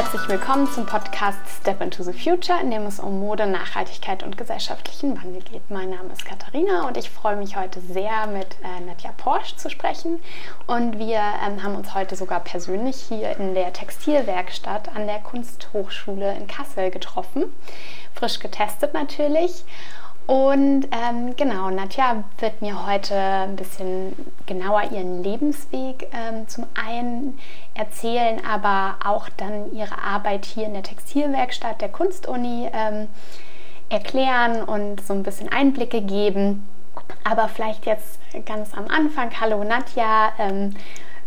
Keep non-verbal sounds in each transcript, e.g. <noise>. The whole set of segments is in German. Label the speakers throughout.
Speaker 1: herzlich willkommen zum Podcast Step into the Future, in dem es um Mode, Nachhaltigkeit und gesellschaftlichen Wandel geht. Mein Name ist Katharina und ich freue mich heute sehr, mit äh, Nadja Porsche zu sprechen. Und wir ähm, haben uns heute sogar persönlich hier in der Textilwerkstatt an der Kunsthochschule in Kassel getroffen. Frisch getestet natürlich. Und ähm, genau, Nadja wird mir heute ein bisschen genauer ihren Lebensweg ähm, zum einen erzählen, aber auch dann ihre Arbeit hier in der Textilwerkstatt der Kunstuni ähm, erklären und so ein bisschen Einblicke geben. Aber vielleicht jetzt ganz am Anfang, hallo Nadja, ähm,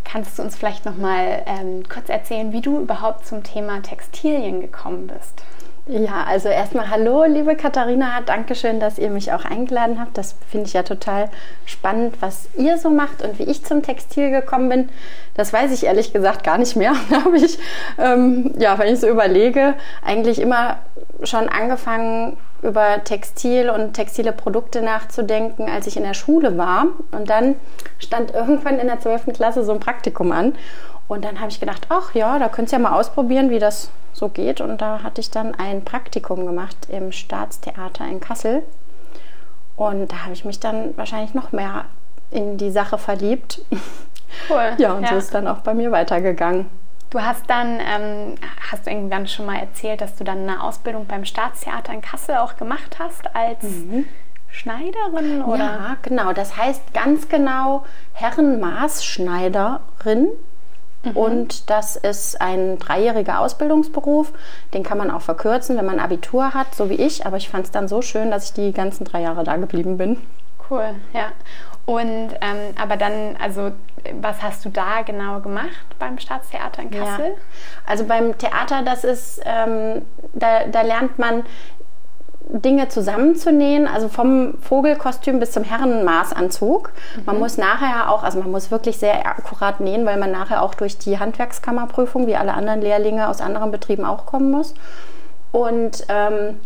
Speaker 1: kannst du uns vielleicht noch mal ähm, kurz erzählen, wie du überhaupt zum Thema Textilien gekommen bist?
Speaker 2: Ja, also erstmal hallo, liebe Katharina. Dankeschön, dass ihr mich auch eingeladen habt. Das finde ich ja total spannend, was ihr so macht und wie ich zum Textil gekommen bin. Das weiß ich ehrlich gesagt gar nicht mehr. <laughs> Da habe ich, ähm, ja, wenn ich so überlege, eigentlich immer schon angefangen, über Textil und textile Produkte nachzudenken, als ich in der Schule war. Und dann stand irgendwann in der 12. Klasse so ein Praktikum an. Und dann habe ich gedacht, ach ja, da könnt ihr ja mal ausprobieren, wie das so geht. Und da hatte ich dann ein Praktikum gemacht im Staatstheater in Kassel. Und da habe ich mich dann wahrscheinlich noch mehr in die Sache verliebt. Cool. <laughs> ja, und ja. so ist dann auch bei mir weitergegangen.
Speaker 1: Du hast dann, ähm, hast du irgendwann schon mal erzählt, dass du dann eine Ausbildung beim Staatstheater in Kassel auch gemacht hast als mhm. Schneiderin? Oder?
Speaker 2: Ja, genau. Das heißt ganz genau Herrenmaßschneiderin. Mhm. Und das ist ein dreijähriger Ausbildungsberuf. Den kann man auch verkürzen, wenn man Abitur hat, so wie ich. Aber ich fand es dann so schön, dass ich die ganzen drei Jahre da geblieben bin.
Speaker 1: Cool, ja. Und ähm, aber dann, also was hast du da genau gemacht beim Staatstheater in Kassel? Ja.
Speaker 2: Also beim Theater, das ist, ähm, da, da lernt man Dinge zusammenzunähen, also vom Vogelkostüm bis zum Herrenmaßanzug. Mhm. Man muss nachher auch, also man muss wirklich sehr akkurat nähen, weil man nachher auch durch die Handwerkskammerprüfung, wie alle anderen Lehrlinge aus anderen Betrieben auch kommen muss. Und ähm,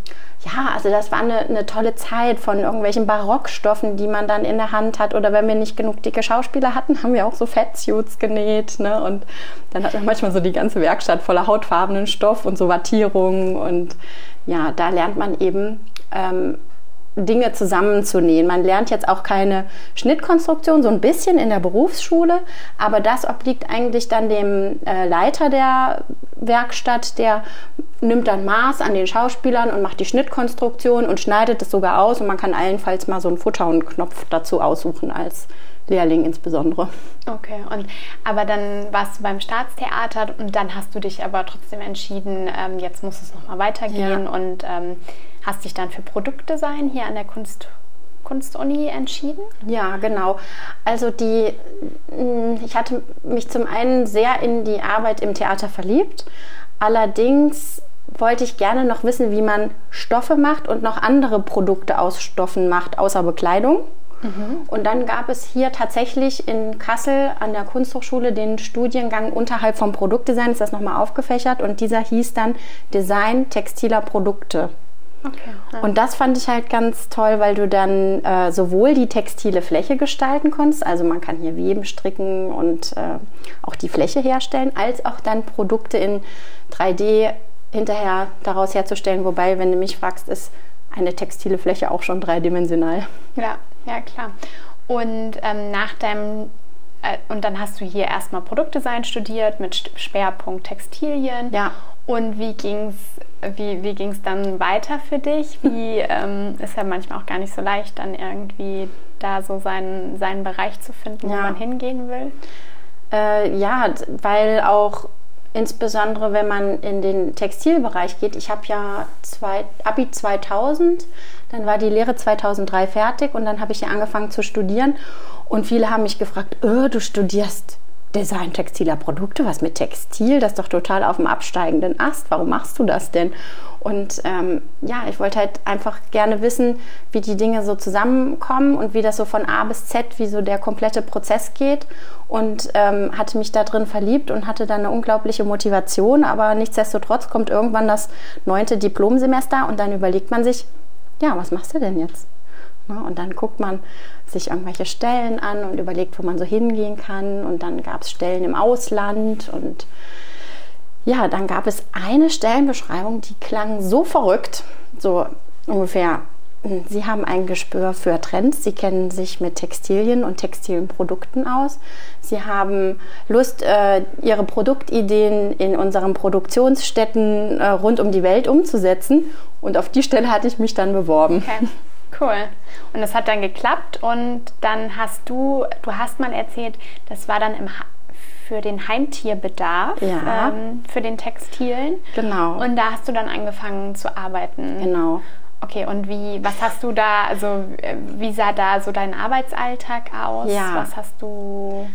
Speaker 2: ja, also das war eine, eine, tolle Zeit von irgendwelchen Barockstoffen, die man dann in der Hand hat. Oder wenn wir nicht genug dicke Schauspieler hatten, haben wir auch so Fettsuits genäht. Ne? Und dann hat man manchmal so die ganze Werkstatt voller hautfarbenen Stoff und so Wattierungen. Und ja, da lernt man eben ähm, Dinge zusammenzunähen. Man lernt jetzt auch keine Schnittkonstruktion, so ein bisschen in der Berufsschule, aber das obliegt eigentlich dann dem äh, Leiter der Werkstatt, der nimmt dann Maß an den Schauspielern und macht die Schnittkonstruktion und schneidet es sogar aus und man kann allenfalls mal so einen Futter und Knopf dazu aussuchen als Lehrling insbesondere.
Speaker 1: Okay, und aber dann warst du beim Staatstheater und dann hast du dich aber trotzdem entschieden, ähm, jetzt muss es nochmal weitergehen ja. und ähm, hast dich dann für Produktdesign hier an der Kunst Kunstuni entschieden?
Speaker 2: Ja, genau. Also die, mm, ich hatte mich zum einen sehr in die Arbeit im Theater verliebt. Allerdings wollte ich gerne noch wissen, wie man Stoffe macht und noch andere Produkte aus Stoffen macht, außer Bekleidung. Mhm. Und dann gab es hier tatsächlich in Kassel an der Kunsthochschule den Studiengang unterhalb vom Produktdesign, ist das nochmal aufgefächert und dieser hieß dann Design textiler Produkte. Okay, ja. Und das fand ich halt ganz toll, weil du dann äh, sowohl die textile Fläche gestalten konntest, also man kann hier weben, stricken und äh, auch die Fläche herstellen, als auch dann Produkte in 3D hinterher daraus herzustellen. Wobei, wenn du mich fragst, ist eine textile Fläche auch schon dreidimensional.
Speaker 1: Ja, ja klar. Und ähm, nach deinem äh, und dann hast du hier erstmal Produktdesign studiert mit Schwerpunkt Textilien.
Speaker 2: Ja.
Speaker 1: Und wie ging es wie, wie ging's dann weiter für dich? <laughs> Wie ähm, ist ja manchmal auch gar nicht so leicht, dann irgendwie da so seinen, seinen Bereich zu finden, ja. wo man hingehen will?
Speaker 2: Äh, ja, weil auch insbesondere wenn man in den Textilbereich geht. Ich habe ja zwei, Abi 2000, dann war die Lehre 2003 fertig und dann habe ich ja angefangen zu studieren. Und viele haben mich gefragt, oh, du studierst Design textiler Produkte, was mit Textil, das ist doch total auf dem absteigenden Ast. Warum machst du das denn? Und ähm, ja, ich wollte halt einfach gerne wissen, wie die Dinge so zusammenkommen und wie das so von A bis Z, wie so der komplette Prozess geht. Und ähm, hatte mich da drin verliebt und hatte dann eine unglaubliche Motivation. Aber nichtsdestotrotz kommt irgendwann das neunte Diplomsemester und dann überlegt man sich, ja, was machst du denn jetzt? Und dann guckt man sich irgendwelche Stellen an und überlegt, wo man so hingehen kann. Und dann gab es Stellen im Ausland und ja, dann gab es eine Stellenbeschreibung, die klang so verrückt, so ungefähr. Sie haben ein Gespür für Trends, Sie kennen sich mit Textilien und textilen Produkten aus. Sie haben Lust, äh, Ihre Produktideen in unseren Produktionsstätten äh, rund um die Welt umzusetzen. Und auf die Stelle hatte ich mich dann beworben.
Speaker 1: Okay. Cool. Und das hat dann geklappt und dann hast du, du hast mal erzählt, das war dann im für den Heimtierbedarf, ja. ähm, für den Textilen.
Speaker 2: Genau.
Speaker 1: Und da hast du dann angefangen zu arbeiten.
Speaker 2: Genau.
Speaker 1: Okay, und wie, was hast du da, also äh, wie sah da so dein Arbeitsalltag aus?
Speaker 2: Ja.
Speaker 1: Was hast du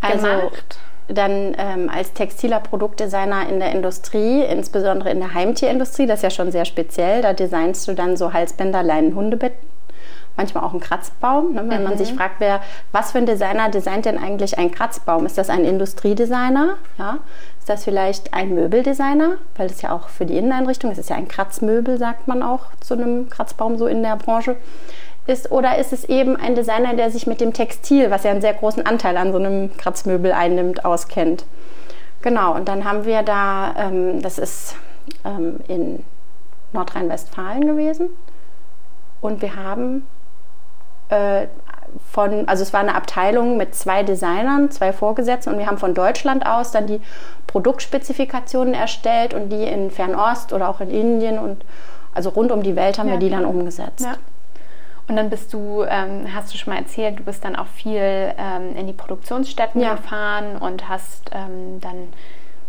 Speaker 2: also,
Speaker 1: gemacht?
Speaker 2: Dann ähm, als textiler Produktdesigner in der Industrie, insbesondere in der Heimtierindustrie, das ist ja schon sehr speziell, da designst du dann so Halsbänder, Leinen, Hundebetten manchmal auch ein Kratzbaum. Ne? Wenn mhm. man sich fragt, wer, was für ein Designer designt denn eigentlich einen Kratzbaum? Ist das ein Industriedesigner? Ja? Ist das vielleicht ein Möbeldesigner? Weil das ja auch für die Inneneinrichtung, es ist ja ein Kratzmöbel, sagt man auch zu einem Kratzbaum so in der Branche. Ist, oder ist es eben ein Designer, der sich mit dem Textil, was ja einen sehr großen Anteil an so einem Kratzmöbel einnimmt, auskennt? Genau, und dann haben wir da, ähm, das ist ähm, in Nordrhein-Westfalen gewesen, und wir haben äh, von, also es war eine Abteilung mit zwei Designern, zwei Vorgesetzten und wir haben von Deutschland aus dann die Produktspezifikationen erstellt und die in Fernost oder auch in Indien und also rund um die Welt haben ja, wir die dann umgesetzt. Ja.
Speaker 1: Und dann bist du, ähm, hast du schon mal erzählt, du bist dann auch viel ähm, in die Produktionsstätten ja. gefahren und hast ähm, dann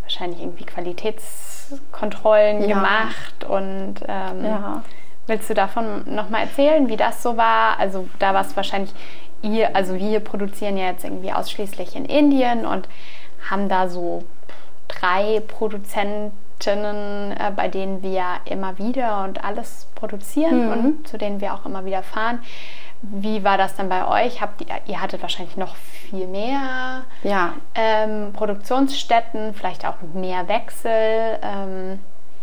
Speaker 1: wahrscheinlich irgendwie Qualitätskontrollen gemacht und ähm, ja Willst du davon nochmal erzählen, wie das so war? Also da war es wahrscheinlich ihr, also wir produzieren ja jetzt irgendwie ausschließlich in Indien und haben da so drei Produzentinnen, äh, bei denen wir immer wieder und alles produzieren mhm. und zu denen wir auch immer wieder fahren. Wie war das dann bei euch? Habt ihr, ihr hattet wahrscheinlich noch viel mehr
Speaker 2: ja.
Speaker 1: ähm, Produktionsstätten, vielleicht auch mehr Wechsel. Ähm,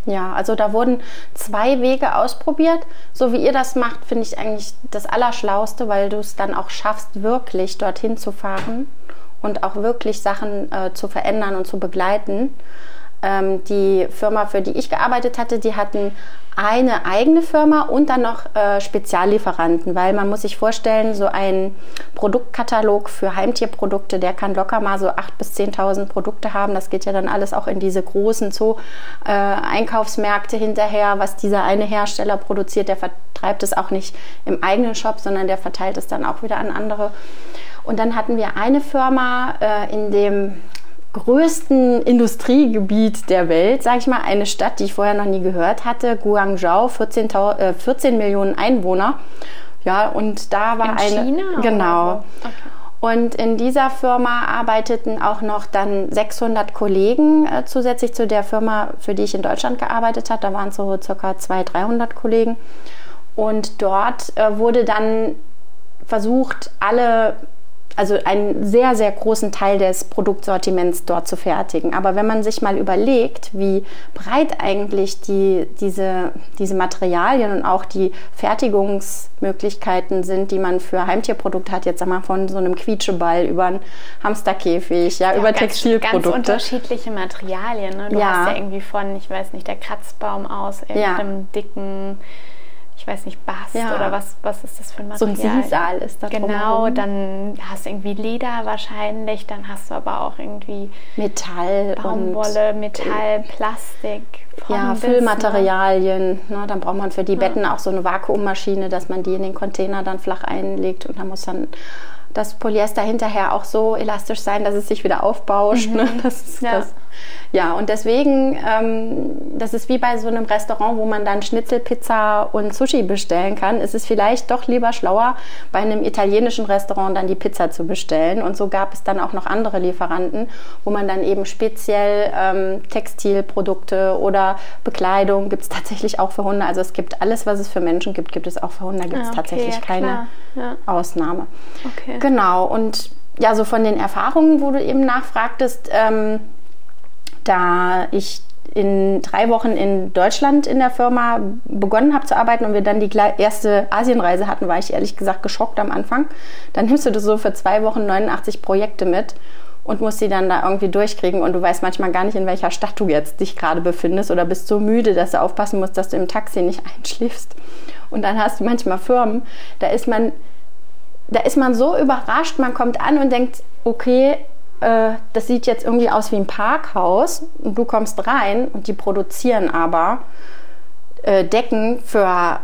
Speaker 2: ja, also da wurden zwei Wege ausprobiert. So wie ihr das macht, finde ich eigentlich das Allerschlauste, weil du es dann auch schaffst, wirklich dorthin zu fahren und auch wirklich Sachen äh, zu verändern und zu begleiten. Ähm, die Firma, für die ich gearbeitet hatte, die hatten eine eigene Firma und dann noch äh, Speziallieferanten, weil man muss sich vorstellen, so ein Produktkatalog für Heimtierprodukte, der kann locker mal so 8.000 bis 10.000 Produkte haben. Das geht ja dann alles auch in diese großen Zoo-Einkaufsmärkte äh, hinterher, was dieser eine Hersteller produziert. Der vertreibt es auch nicht im eigenen Shop, sondern der verteilt es dann auch wieder an andere. Und dann hatten wir eine Firma äh, in dem größten Industriegebiet der Welt, sage ich mal, eine Stadt, die ich vorher noch nie gehört hatte, Guangzhou, 14, äh, 14 Millionen Einwohner. Ja, und da war
Speaker 1: in
Speaker 2: eine
Speaker 1: China,
Speaker 2: genau. Okay. Und in dieser Firma arbeiteten auch noch dann 600 Kollegen äh, zusätzlich zu der Firma, für die ich in Deutschland gearbeitet habe. Da waren es so circa 200, 300 Kollegen. Und dort äh, wurde dann versucht, alle also einen sehr, sehr großen Teil des Produktsortiments dort zu fertigen. Aber wenn man sich mal überlegt, wie breit eigentlich die, diese, diese Materialien und auch die Fertigungsmöglichkeiten sind, die man für Heimtierprodukte hat, jetzt einmal von so einem Quietscheball über einen Hamsterkäfig, ja, ja über ganz, Textilprodukte.
Speaker 1: Ganz unterschiedliche Materialien. Ne? Du ja. hast ja irgendwie von, ich weiß nicht, der Kratzbaum aus irgendeinem ja. dicken ich weiß nicht, Bast ja. oder was, was ist das für ein Material?
Speaker 2: So ein Sisal ist da
Speaker 1: Genau, dann hast du irgendwie Leder wahrscheinlich, dann hast du aber auch irgendwie
Speaker 2: Metall,
Speaker 1: Baumwolle, und, Metall, Plastik.
Speaker 2: Ja, bis, Füllmaterialien. Ne? Dann braucht man für die Betten auch so eine Vakuummaschine, dass man die in den Container dann flach einlegt und da muss dann das Polyester hinterher auch so elastisch sein, dass es sich wieder aufbauscht. Ne? Mhm. Ne? Das ist ja. das ja, und deswegen, ähm, das ist wie bei so einem Restaurant, wo man dann Schnitzelpizza und Sushi bestellen kann, ist es vielleicht doch lieber schlauer, bei einem italienischen Restaurant dann die Pizza zu bestellen. Und so gab es dann auch noch andere Lieferanten, wo man dann eben speziell ähm, Textilprodukte oder Bekleidung gibt es tatsächlich auch für Hunde. Also es gibt alles, was es für Menschen gibt, gibt es auch für Hunde. Da gibt es ah, okay, tatsächlich ja, keine ja. Ausnahme.
Speaker 1: Okay.
Speaker 2: Genau. Und ja, so von den Erfahrungen, wo du eben nachfragtest, ähm, da ich in drei Wochen in Deutschland in der Firma begonnen habe zu arbeiten und wir dann die erste Asienreise hatten, war ich ehrlich gesagt geschockt am Anfang. Dann nimmst du das so für zwei Wochen 89 Projekte mit und musst sie dann da irgendwie durchkriegen und du weißt manchmal gar nicht, in welcher Stadt du jetzt dich gerade befindest oder bist so müde, dass du aufpassen musst, dass du im Taxi nicht <laughs> einschläfst. Und dann hast du manchmal Firmen, da ist man, da ist man so überrascht, man kommt an und denkt, okay, äh, das sieht jetzt irgendwie aus wie ein Parkhaus und du kommst rein und die produzieren aber äh, Decken für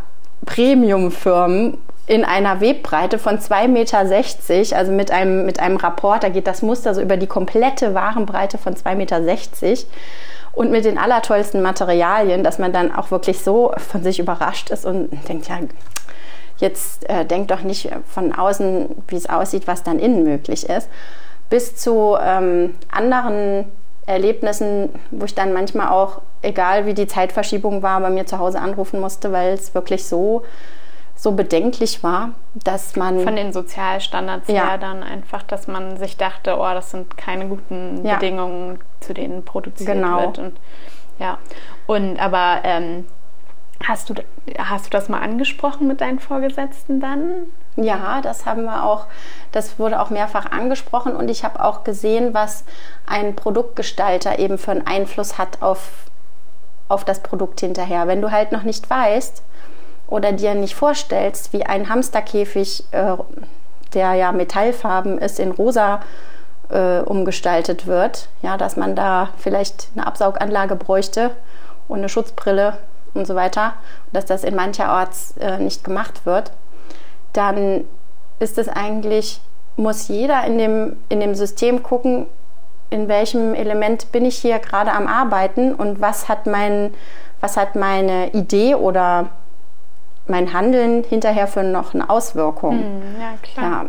Speaker 2: Premiumfirmen in einer Webbreite von 2,60 Meter, also mit einem, mit einem Rapport, da geht das Muster so über die komplette Warenbreite von 2,60 Meter und mit den allertollsten Materialien, dass man dann auch wirklich so von sich überrascht ist und denkt, ja, jetzt äh, denkt doch nicht von außen, wie es aussieht, was dann innen möglich ist, bis zu ähm, anderen Erlebnissen, wo ich dann manchmal auch, egal wie die Zeitverschiebung war, bei mir zu Hause anrufen musste, weil es wirklich so so bedenklich war, dass man.
Speaker 1: Von den Sozialstandards ja. her dann einfach, dass man sich dachte, oh, das sind keine guten ja. Bedingungen, zu denen produziert genau. wird. Und, ja. Und aber ähm, hast, du, hast du das mal angesprochen mit deinen Vorgesetzten dann?
Speaker 2: Ja, das haben wir auch, das wurde auch mehrfach angesprochen und ich habe auch gesehen, was ein Produktgestalter eben für einen Einfluss hat auf, auf das Produkt hinterher. Wenn du halt noch nicht weißt, oder dir nicht vorstellst, wie ein Hamsterkäfig, äh, der ja metallfarben ist, in rosa äh, umgestaltet wird, ja, dass man da vielleicht eine Absauganlage bräuchte und eine Schutzbrille und so weiter, dass das in mancherorts äh, nicht gemacht wird, dann ist es eigentlich, muss jeder in dem, in dem System gucken, in welchem Element bin ich hier gerade am Arbeiten und was hat mein, was hat meine Idee oder mein Handeln hinterher für noch eine Auswirkung. Hm,
Speaker 1: ja, klar.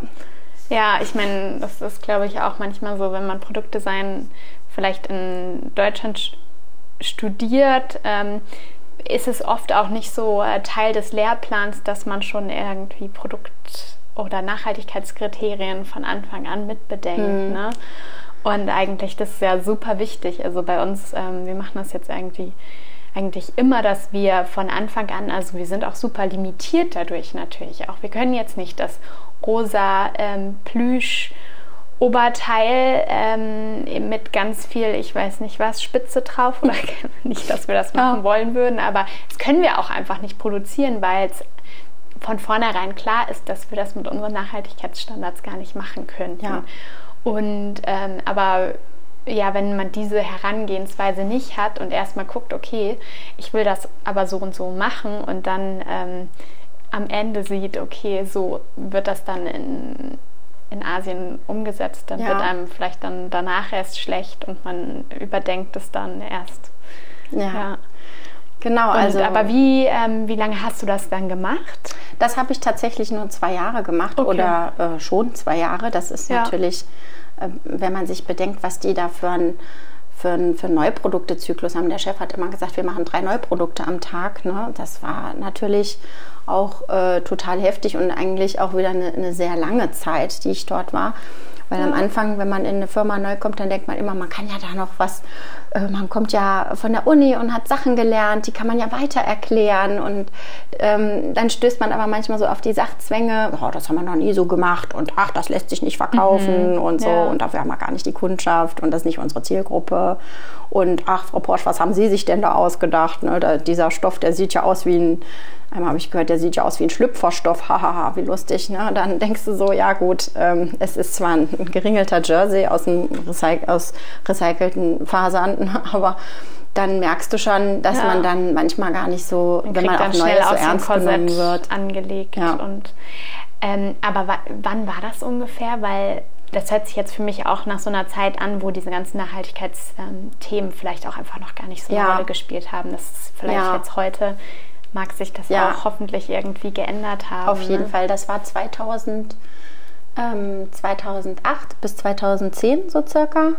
Speaker 1: Ja, ja ich meine, das ist, glaube ich, auch manchmal so, wenn man Produktdesign vielleicht in Deutschland studiert, ähm, ist es oft auch nicht so äh, Teil des Lehrplans, dass man schon irgendwie Produkt- oder Nachhaltigkeitskriterien von Anfang an mitbedenkt. Mhm. Ne? Und eigentlich, das ist ja super wichtig. Also bei uns, ähm, wir machen das jetzt irgendwie eigentlich immer, dass wir von Anfang an, also wir sind auch super limitiert dadurch natürlich auch. Wir können jetzt nicht das rosa ähm, Plüsch Oberteil ähm, mit ganz viel, ich weiß nicht was, Spitze drauf oder <laughs> nicht, dass wir das machen wollen würden, aber das können wir auch einfach nicht produzieren, weil es von vornherein klar ist, dass wir das mit unseren Nachhaltigkeitsstandards gar nicht machen können. Ja. Und ähm, aber ja, wenn man diese Herangehensweise nicht hat und erstmal guckt, okay, ich will das aber so und so machen und dann ähm, am Ende sieht, okay, so wird das dann in, in Asien umgesetzt, dann ja. wird einem vielleicht dann danach erst schlecht und man überdenkt es dann erst.
Speaker 2: Ja. ja. Genau,
Speaker 1: und, also. Aber wie, ähm, wie lange hast du das dann gemacht?
Speaker 2: Das habe ich tatsächlich nur zwei Jahre gemacht okay. oder äh, schon zwei Jahre. Das ist ja. natürlich äh, wenn man sich bedenkt, was die da für ein für einen, für Neuproduktezyklus haben. Der Chef hat immer gesagt, wir machen drei Neuprodukte am Tag. Ne? Das war natürlich auch äh, total heftig und eigentlich auch wieder eine, eine, sehr lange Zeit, die ich dort war. Weil ja. am Anfang, wenn man in eine Firma neu kommt, dann denkt man immer, man kann ja da noch was, äh, man kommt ja von der Uni und hat Sachen gelernt, die kann man ja weiter erklären. Und ähm, dann stößt man aber manchmal so auf die Sachzwänge, oh, das haben wir noch nie so gemacht und ach, das lässt sich nicht verkaufen mhm. und so. Ja. Und dafür haben wir gar nicht die Kundschaft und das ist nicht unsere Zielgruppe. Und ach, Frau Porsch, was haben Sie sich denn da ausgedacht? Ne? Da, dieser Stoff, der sieht ja aus wie ein Einmal habe ich gehört, der sieht ja aus wie ein Schlüpferstoff, hahaha, wie lustig. Ne? Dann denkst du so, ja gut, ähm, es ist zwar ein, geringelter Jersey aus, dem Recy aus recycelten Fasern, <laughs> aber dann merkst du schon, dass ja. man dann manchmal gar nicht so, man wenn man auch Neues so ernst genommen wird.
Speaker 1: angelegt. Ja. Und, ähm, aber wann war das ungefähr? Weil das hört sich jetzt für mich auch nach so einer Zeit an, wo diese ganzen Nachhaltigkeitsthemen ähm, vielleicht auch einfach noch gar nicht so eine ja. Rolle gespielt haben. Das ist vielleicht jetzt heute mag sich das ja. auch hoffentlich irgendwie geändert haben.
Speaker 2: Auf jeden ne? Fall, das war 2000, ähm, 2008 bis 2010 so circa.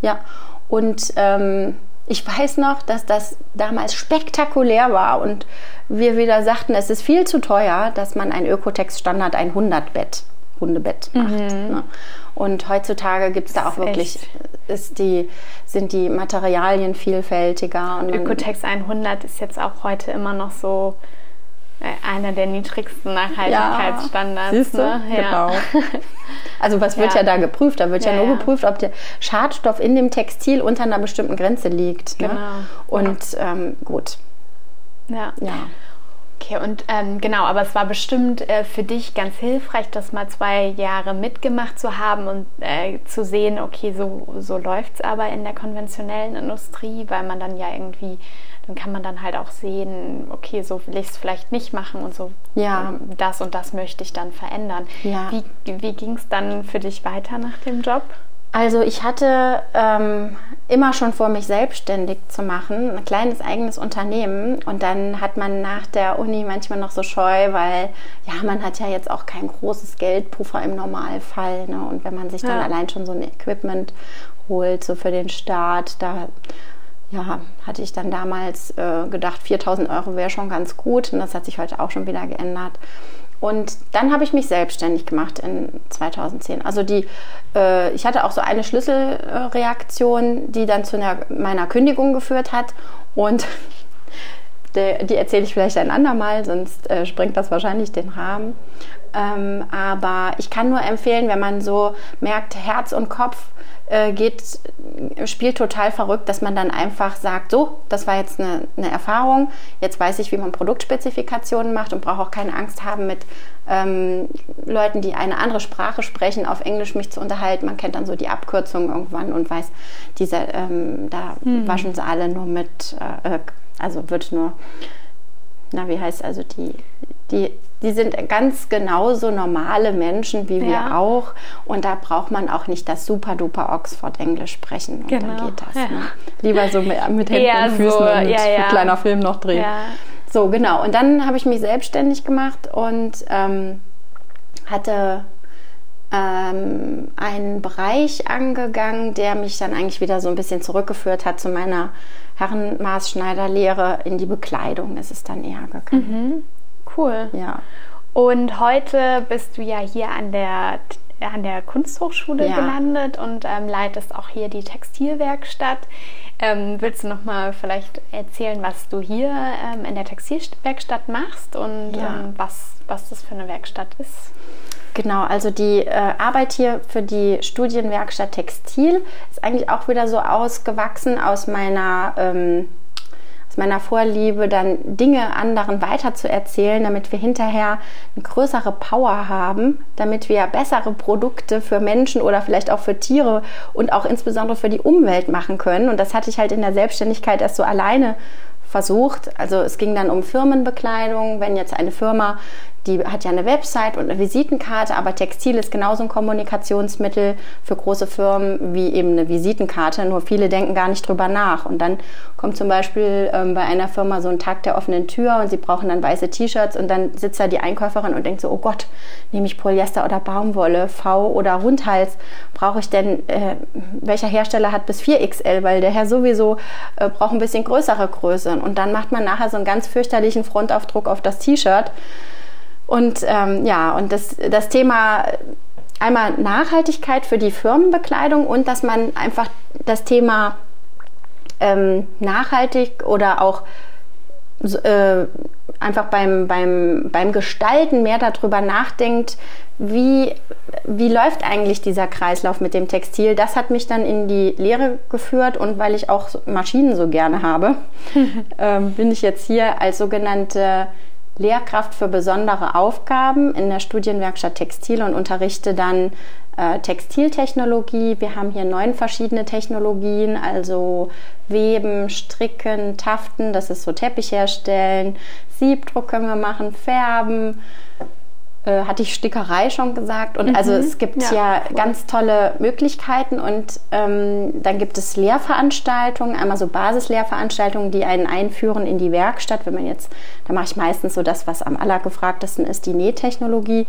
Speaker 2: Ja, und ähm, ich weiß noch, dass das damals spektakulär war und wir wieder sagten, es ist viel zu teuer, dass man ein Ökotex-Standard 100 Bett Hundebett macht. Mhm. Ne? Und heutzutage gibt es da auch wirklich, ist die, sind die Materialien vielfältiger.
Speaker 1: Und Ökotex 100 ist jetzt auch heute immer noch so äh, einer der niedrigsten Nachhaltigkeitsstandards.
Speaker 2: Ja, siehst du? Ne? Ja. Genau. <laughs> Also was wird ja, ja da geprüft? Da wird ja, ja nur geprüft, ob der Schadstoff in dem Textil unter einer bestimmten Grenze liegt. Ne? Genau. Und ähm, gut.
Speaker 1: Ja. ja. Okay, und ähm, genau, aber es war bestimmt äh, für dich ganz hilfreich, das mal zwei Jahre mitgemacht zu haben und äh, zu sehen, okay, so, so läuft es aber in der konventionellen Industrie, weil man dann ja irgendwie, dann kann man dann halt auch sehen, okay, so will ich es vielleicht nicht machen und so, ja. Ähm, das und das möchte ich dann verändern. Ja. Wie, wie ging es dann für dich weiter nach dem Job?
Speaker 2: Also ich hatte ähm, immer schon vor, mich selbstständig zu machen, ein kleines eigenes Unternehmen. Und dann hat man nach der Uni manchmal noch so scheu, weil ja, man hat ja jetzt auch kein großes Geldpuffer im Normalfall. Ne? Und wenn man sich dann ja. allein schon so ein Equipment holt, so für den Start, da ja, hatte ich dann damals äh, gedacht, 4000 Euro wäre schon ganz gut. Und das hat sich heute auch schon wieder geändert. Und dann habe ich mich selbstständig gemacht in 2010. Also die, äh, ich hatte auch so eine Schlüsselreaktion, die dann zu einer, meiner Kündigung geführt hat. Und die, die erzähle ich vielleicht ein andermal, sonst äh, sprengt das wahrscheinlich den Rahmen. Ähm, aber ich kann nur empfehlen, wenn man so merkt, Herz und Kopf äh, geht, spielt total verrückt, dass man dann einfach sagt, so, das war jetzt eine, eine Erfahrung, jetzt weiß ich, wie man Produktspezifikationen macht und brauche auch keine Angst haben, mit ähm, Leuten, die eine andere Sprache sprechen, auf Englisch mich zu unterhalten. Man kennt dann so die Abkürzungen irgendwann und weiß, diese, ähm, da hm. waschen sie alle nur mit, äh, äh also wird nur, na, wie heißt also die, die die sind ganz genauso normale Menschen wie wir ja. auch. Und da braucht man auch nicht das super duper Oxford-Englisch sprechen. Und genau. dann geht das. Ja. Ne? Lieber so mit, mit Händen Eher und Füßen so, und ja, ein kleiner Film noch drehen. So, genau. Und dann habe ich mich selbstständig gemacht und ähm, hatte ähm, einen Bereich angegangen, der mich dann eigentlich wieder so ein bisschen zurückgeführt hat zu meiner Herrenmaßschneiderlehre in die Bekleidung. ist es dann eher gegangen.
Speaker 1: Mhm. Cool. Ja. Und heute bist du ja hier an der, an der Kunsthochschule ja. gelandet und ähm, leitest auch hier die Textilwerkstatt. Ähm, willst du noch mal vielleicht erzählen, was du hier ähm, in der Textilwerkstatt machst und ja. ähm, was, was das für eine Werkstatt ist?
Speaker 2: Genau, also die äh, Arbeit hier für die Studienwerkstatt Textil ist eigentlich auch wieder so ausgewachsen aus meiner ähm, aus meiner Vorliebe, dann Dinge anderen weiterzuerzählen, damit wir hinterher eine größere Power haben, damit wir bessere Produkte für Menschen oder vielleicht auch für Tiere und auch insbesondere für die Umwelt machen können. Und das hatte ich halt in der Selbstständigkeit erst so alleine versucht. Also es ging dann um Firmenbekleidung. Wenn jetzt eine Firma die hat ja eine Website und eine Visitenkarte, aber Textil ist genauso ein Kommunikationsmittel für große Firmen wie eben eine Visitenkarte. Nur viele denken gar nicht drüber nach. Und dann kommt zum Beispiel ähm, bei einer Firma so ein Tag der offenen Tür und sie brauchen dann weiße T-Shirts und dann sitzt da die Einkäuferin und denkt so, oh Gott, nehme ich Polyester oder Baumwolle, V oder Rundhals, brauche ich denn, äh, welcher Hersteller hat bis 4XL, weil der Herr sowieso äh, braucht ein bisschen größere Größen. Und dann macht man nachher so einen ganz fürchterlichen Frontaufdruck auf das T-Shirt und ähm, ja, und das, das Thema einmal Nachhaltigkeit für die Firmenbekleidung und dass man einfach das Thema ähm, nachhaltig oder auch äh, einfach beim, beim, beim Gestalten mehr darüber nachdenkt, wie, wie läuft eigentlich dieser Kreislauf mit dem Textil. Das hat mich dann in die Lehre geführt und weil ich auch Maschinen so gerne habe, <laughs> ähm, bin ich jetzt hier als sogenannte Lehrkraft für besondere Aufgaben in der Studienwerkstatt Textil und unterrichte dann äh, Textiltechnologie. Wir haben hier neun verschiedene Technologien, also Weben, Stricken, Taften, das ist so Teppich herstellen, Siebdruck können wir machen, Färben, äh, hatte ich Stickerei schon gesagt. Und also mhm. also es gibt ja, ja ganz tolle Möglichkeiten und ähm, dann gibt es Lehrveranstaltungen, einmal so Basislehrveranstaltungen, die einen einführen in die Werkstatt. Wenn man jetzt, da mache ich meistens so das, was am allergefragtesten ist, die Nähtechnologie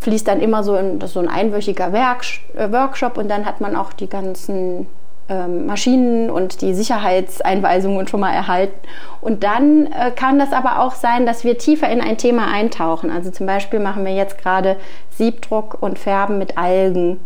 Speaker 2: fließt dann immer so in so ein einwöchiger Werk, äh, Workshop und dann hat man auch die ganzen ähm, Maschinen und die Sicherheitseinweisungen schon mal erhalten. Und dann äh, kann das aber auch sein, dass wir tiefer in ein Thema eintauchen. Also zum Beispiel machen wir jetzt gerade Siebdruck und Färben mit Algen.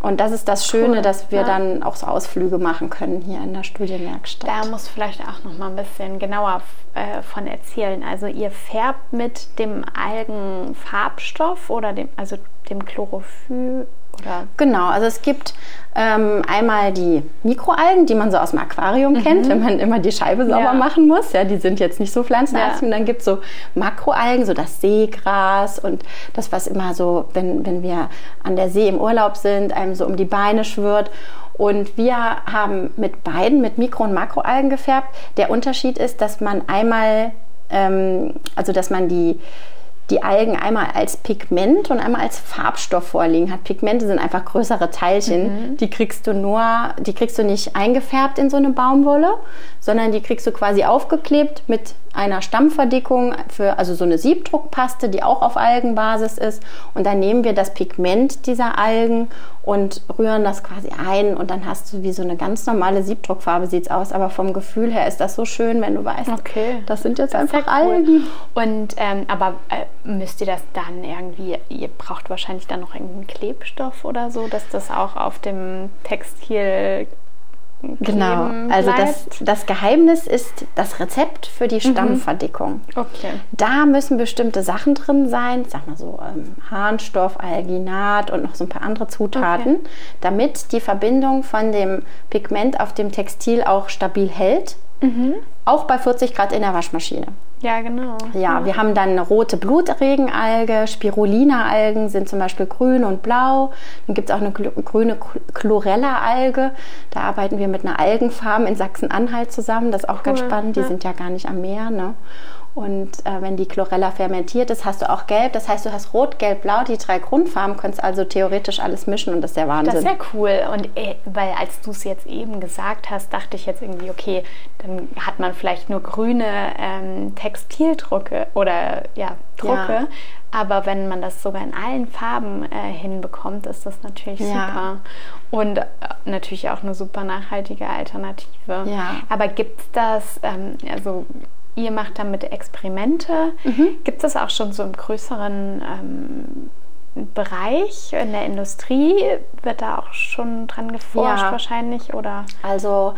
Speaker 2: Und das ist das Schöne, cool. dass wir ja. dann auch so Ausflüge machen können hier in der Studienwerkstatt.
Speaker 1: Da muss vielleicht auch noch mal ein bisschen genauer äh, von erzählen. Also ihr färbt mit dem Algenfarbstoff oder dem, also dem Chlorophyll
Speaker 2: oder? Genau, also es gibt ähm, einmal die Mikroalgen, die man so aus dem Aquarium mhm. kennt, wenn man immer die Scheibe sauber ja. machen muss. Ja, die sind jetzt nicht so pflanzenartig. Ja. Und dann gibt es so Makroalgen, so das Seegras und das, was immer so, wenn, wenn wir an der See im Urlaub sind, einem so um die Beine schwirrt. Und wir haben mit beiden, mit Mikro- und Makroalgen gefärbt. Der Unterschied ist, dass man einmal, ähm, also dass man die die Algen einmal als Pigment und einmal als Farbstoff vorliegen hat. Pigmente sind einfach größere Teilchen. Mhm. Die kriegst du nur, die kriegst du nicht eingefärbt in so eine Baumwolle, sondern die kriegst du quasi aufgeklebt mit einer Stammverdickung für, also so eine Siebdruckpaste, die auch auf Algenbasis ist. Und dann nehmen wir das Pigment dieser Algen und rühren das quasi ein und dann hast du wie so eine ganz normale Siebdruckfarbe sieht es aus, aber vom Gefühl her ist das so schön, wenn du weißt, okay. das sind jetzt das einfach
Speaker 1: cool. Algen. Und ähm, aber äh, müsst ihr das dann irgendwie, ihr braucht wahrscheinlich dann noch irgendeinen Klebstoff oder so, dass das auch auf dem Textil
Speaker 2: Genau, also das, das Geheimnis ist das Rezept für die mhm. Stammverdickung.
Speaker 1: Okay.
Speaker 2: Da müssen bestimmte Sachen drin sein, sag mal so ähm, Harnstoff, Alginat und noch so ein paar andere Zutaten, okay. damit die Verbindung von dem Pigment auf dem Textil auch stabil hält. Mhm. Auch bei 40 Grad in der Waschmaschine.
Speaker 1: Ja, genau.
Speaker 2: Ja, wir haben dann eine rote Blutregenalge, Spirulina-Algen sind zum Beispiel grün und blau. Dann gibt es auch eine grüne Chlorella-Alge. Da arbeiten wir mit einer Algenfarm in Sachsen-Anhalt zusammen. Das ist auch cool. ganz spannend. Die ja. sind ja gar nicht am Meer. Ne? Und äh, wenn die Chlorella fermentiert ist, hast du auch gelb. Das heißt, du hast rot, gelb, blau, die drei Grundfarben, kannst also theoretisch alles mischen und das ist der Wahnsinn.
Speaker 1: Das ist ja cool. Und äh, weil als du es jetzt eben gesagt hast, dachte ich jetzt irgendwie, okay, dann hat man vielleicht nur grüne ähm, Textildrucke oder ja, Drucke. Ja. Aber wenn man das sogar in allen Farben äh, hinbekommt, ist das natürlich ja. super. Und äh, natürlich auch eine super nachhaltige Alternative.
Speaker 2: Ja.
Speaker 1: Aber gibt es das, ähm, also ihr macht damit Experimente. Mhm. Gibt es auch schon so im größeren ähm, Bereich in der Industrie? Wird da auch schon dran geforscht ja. wahrscheinlich? Oder?
Speaker 2: Also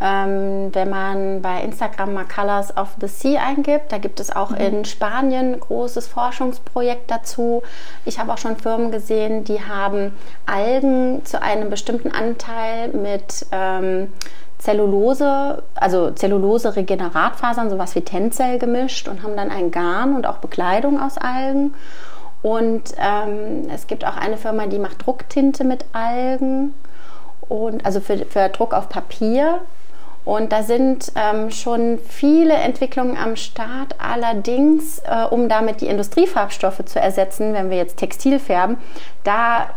Speaker 2: ähm, wenn man bei Instagram mal Colors of the Sea eingibt, da gibt es auch mhm. in Spanien ein großes Forschungsprojekt dazu. Ich habe auch schon Firmen gesehen, die haben Algen zu einem bestimmten Anteil mit ähm, Zellulose, also Zellulose-Regeneratfasern, sowas wie Tencel gemischt und haben dann ein Garn und auch Bekleidung aus Algen. Und ähm, es gibt auch eine Firma, die macht Drucktinte mit Algen und also für, für Druck auf Papier. Und da sind ähm, schon viele Entwicklungen am Start. Allerdings, äh, um damit die Industriefarbstoffe zu ersetzen, wenn wir jetzt Textil färben, da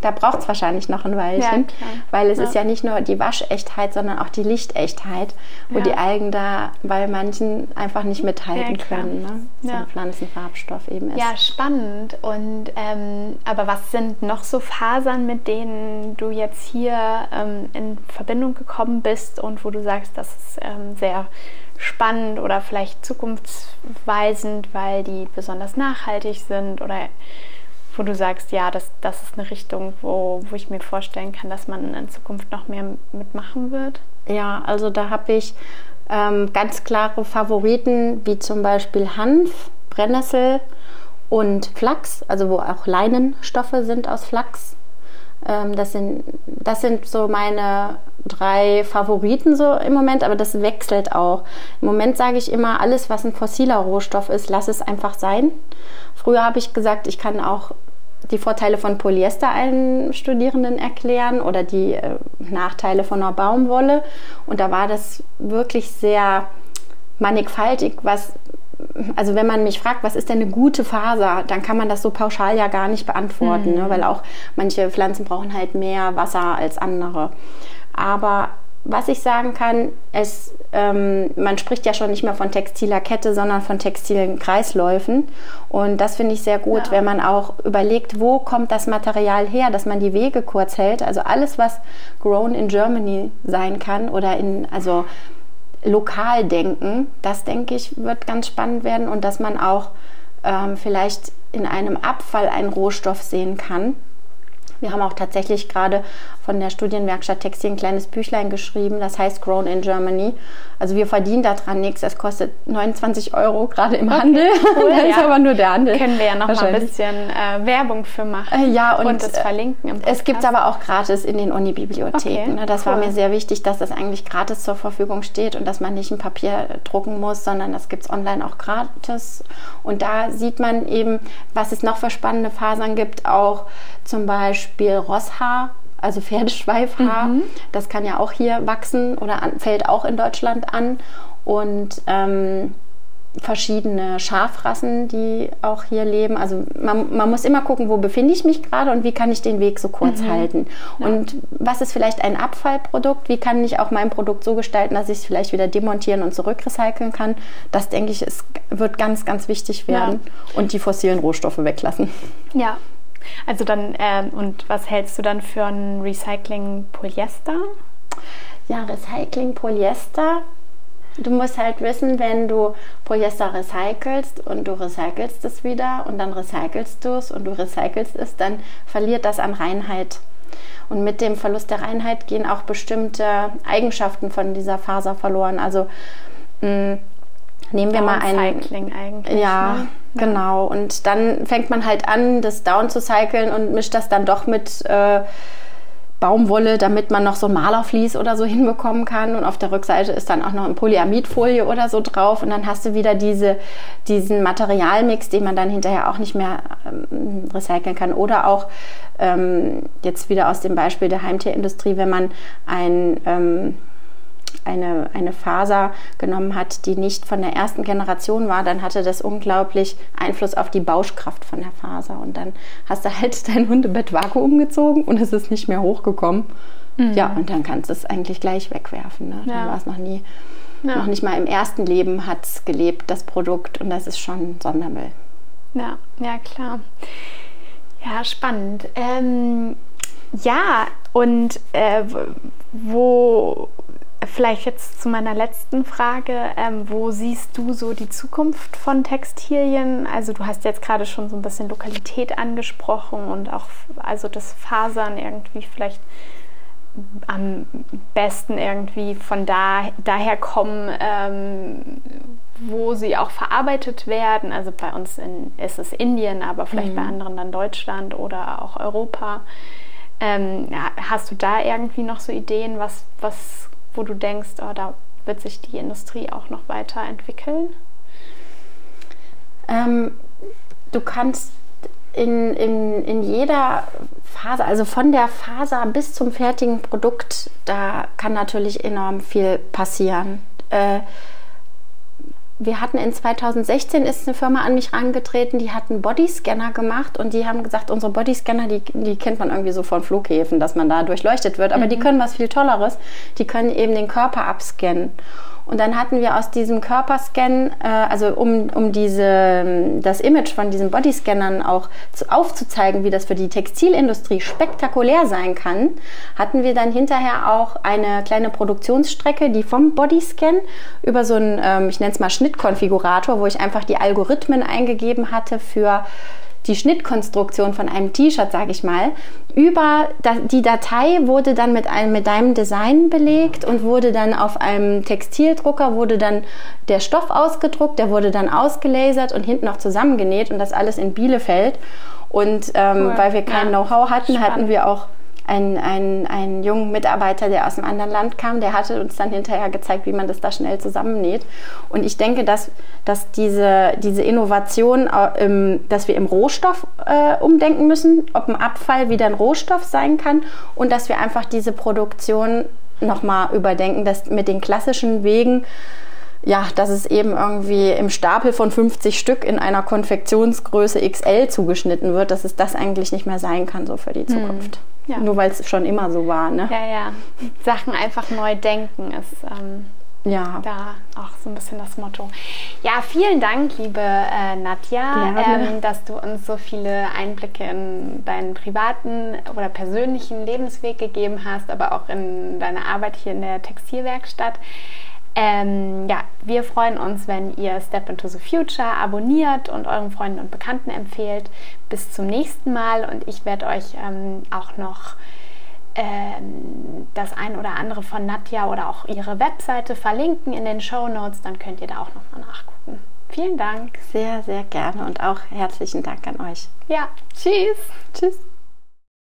Speaker 2: da braucht es wahrscheinlich noch ein Weilchen, ja, weil es ja. ist ja nicht nur die Waschechtheit, sondern auch die Lichtechtheit, wo ja. die Algen da bei manchen einfach nicht mithalten können. Ne? So ein Pflanzenfarbstoff eben ist.
Speaker 1: Ja, spannend. Und ähm, aber was sind noch so Fasern, mit denen du jetzt hier ähm, in Verbindung gekommen bist und wo du sagst, das ist ähm, sehr spannend oder vielleicht zukunftsweisend, weil die besonders nachhaltig sind oder wo du sagst, ja, das, das ist eine Richtung, wo, wo ich mir vorstellen kann, dass man in Zukunft noch mehr mitmachen wird?
Speaker 2: Ja, also da habe ich ähm, ganz klare Favoriten, wie zum Beispiel Hanf, Brennnessel und Flachs, also wo auch Leinenstoffe sind aus Flachs. Ähm, das, sind, das sind so meine drei Favoriten so im Moment, aber das wechselt auch. Im Moment sage ich immer, alles, was ein fossiler Rohstoff ist, lass es einfach sein. Früher habe ich gesagt, ich kann auch die Vorteile von Polyester allen Studierenden erklären oder die äh, Nachteile von einer Baumwolle. Und da war das wirklich sehr mannigfaltig, was also wenn man mich fragt, was ist denn eine gute Faser, dann kann man das so pauschal ja gar nicht beantworten, mhm. ne? weil auch manche Pflanzen brauchen halt mehr Wasser als andere. Aber was ich sagen kann, es, ähm, man spricht ja schon nicht mehr von textiler Kette, sondern von textilen Kreisläufen. Und das finde ich sehr gut, ja. wenn man auch überlegt, wo kommt das Material her, dass man die Wege kurz hält. Also alles, was grown in Germany sein kann oder in, also lokal denken, das denke ich, wird ganz spannend werden und dass man auch ähm, vielleicht in einem Abfall einen Rohstoff sehen kann Wir haben auch tatsächlich gerade von der Studienwerkstatt Textil ein kleines Büchlein geschrieben, das heißt Grown in Germany. Also wir verdienen daran nichts. Es kostet 29 Euro gerade im okay, Handel. Cool, <laughs>
Speaker 1: das ist aber nur der Handel. Können wir ja noch mal ein bisschen äh, Werbung für machen.
Speaker 2: Äh, ja, und, und das verlinken im Podcast. Es gibt es aber auch gratis in den Uni-Bibliotheken. Okay, ne? das cool. war mir sehr wichtig, dass das eigentlich gratis zur Verfügung steht und dass man nicht ein Papier drucken muss, sondern das gibt es online auch gratis. Und da sieht man eben, was es noch für spannende Fasern gibt, auch zum Beispiel Rosshaar, also Pferdeschweifhaar. Mhm. Das kann ja auch hier wachsen oder an, fällt auch in Deutschland an. Und ähm, verschiedene Schafrassen, die auch hier leben. Also man, man muss immer gucken, wo befinde ich mich gerade und wie kann ich den Weg so kurz mhm. halten. Ja. Und was ist vielleicht ein Abfallprodukt? Wie kann ich auch mein Produkt so gestalten, dass ich es vielleicht wieder demontieren und zurückrecyceln kann? Das denke ich, ist, wird ganz, ganz wichtig werden. Ja. Und die fossilen Rohstoffe weglassen.
Speaker 1: Ja. Also dann, äh, und was hältst du dann für ein Recycling Polyester?
Speaker 2: Ja, Recycling Polyester Du musst halt wissen, wenn du Polyester recycelst und du recycelst es wieder und dann recycelst du es und du recycelst es, dann verliert das an Reinheit. Und mit dem Verlust der Reinheit gehen auch bestimmte Eigenschaften von dieser Faser verloren. Also mh, mm, nehmen wir mal ein
Speaker 1: Recycling eigentlich.
Speaker 2: Ja, ne? Genau. Und dann fängt man halt an, das down zu cyclen und mischt das dann doch mit äh, Baumwolle, damit man noch so ein Malerflies oder so hinbekommen kann. Und auf der Rückseite ist dann auch noch eine Polyamidfolie oder so drauf. Und dann hast du wieder diese, diesen Materialmix, den man dann hinterher auch nicht mehr ähm, recyceln kann. Oder auch ähm, jetzt wieder aus dem Beispiel der Heimtierindustrie, wenn man ein ähm, eine, eine Faser genommen hat, die nicht von der ersten Generation war, dann hatte das unglaublich Einfluss auf die Bauschkraft von der Faser. Und dann hast du halt <laughs> dein Hundebett Vakuum gezogen und es ist nicht mehr hochgekommen. Mhm. Ja, und dann kannst du es eigentlich gleich wegwerfen. Ne? Ja. Dann war es noch nie, ja. noch nicht mal im ersten Leben hat es gelebt, das Produkt. Und das ist schon Sondermüll.
Speaker 1: Ja, ja, klar. Ja, spannend. Ähm, ja, und äh, wo Vielleicht jetzt zu meiner letzten Frage. Ähm, wo siehst du so die Zukunft von Textilien? Also du hast jetzt gerade schon so ein bisschen Lokalität angesprochen und auch also das Fasern irgendwie vielleicht am besten irgendwie von da, daher kommen, ähm, wo sie auch verarbeitet werden. Also bei uns in, ist es Indien, aber vielleicht mhm. bei anderen dann Deutschland oder auch Europa. Ähm, hast du da irgendwie noch so Ideen, was, was wo du denkst, oh, da wird sich die Industrie auch noch weiterentwickeln?
Speaker 2: Ähm, du kannst in, in, in jeder Phase, also von der Faser bis zum fertigen Produkt, da kann natürlich enorm viel passieren. Äh, wir hatten in 2016 ist eine Firma an mich rangetreten, die hat einen Bodyscanner gemacht und die haben gesagt, unsere Bodyscanner, die, die kennt man irgendwie so von Flughäfen, dass man da durchleuchtet wird, aber mhm. die können was viel Tolleres, die können eben den Körper abscannen. Und dann hatten wir aus diesem Körperscan, äh, also um, um diese, das Image von diesen Bodyscannern auch zu, aufzuzeigen, wie das für die Textilindustrie spektakulär sein kann, hatten wir dann hinterher auch eine kleine Produktionsstrecke, die vom Bodyscan über so einen, ähm, ich nenne es mal Schnittkonfigurator, wo ich einfach die Algorithmen eingegeben hatte für die Schnittkonstruktion von einem T-Shirt, sage ich mal, über die Datei wurde dann mit, einem, mit deinem Design belegt und wurde dann auf einem Textildrucker, wurde dann der Stoff ausgedruckt, der wurde dann ausgelasert und hinten noch zusammengenäht und das alles in Bielefeld. Und ähm, cool. weil wir kein ja. Know-how hatten, Spannend. hatten wir auch einen, einen, einen jungen Mitarbeiter, der aus einem anderen Land kam, der hatte uns dann hinterher gezeigt, wie man das da schnell zusammennäht. Und ich denke, dass, dass diese, diese Innovation, äh, dass wir im Rohstoff äh, umdenken müssen, ob ein Abfall wieder ein Rohstoff sein kann und dass wir einfach diese Produktion nochmal überdenken, dass mit den klassischen Wegen ja, dass es eben irgendwie im Stapel von 50 Stück in einer Konfektionsgröße XL zugeschnitten wird, dass es das eigentlich nicht mehr sein kann, so für die hm. Zukunft. Hm. Ja. Nur weil es schon immer so war. Ne?
Speaker 1: Ja, ja. Sachen einfach neu denken ist ähm, ja. da auch so ein bisschen das Motto. Ja, vielen Dank, liebe äh, Nadja, ähm, dass du uns so viele Einblicke in deinen privaten oder persönlichen Lebensweg gegeben hast, aber auch in deine Arbeit hier in der Textilwerkstatt. Ähm, ja, wir freuen uns, wenn ihr Step into the Future abonniert und euren Freunden und Bekannten empfehlt. Bis zum nächsten Mal und ich werde euch ähm, auch noch ähm, das ein oder andere von Nadja oder auch ihre Webseite verlinken in den Show Notes. Dann könnt ihr da auch nochmal nachgucken. Vielen Dank.
Speaker 2: Sehr, sehr gerne und auch herzlichen Dank an euch.
Speaker 1: Ja, tschüss. Tschüss.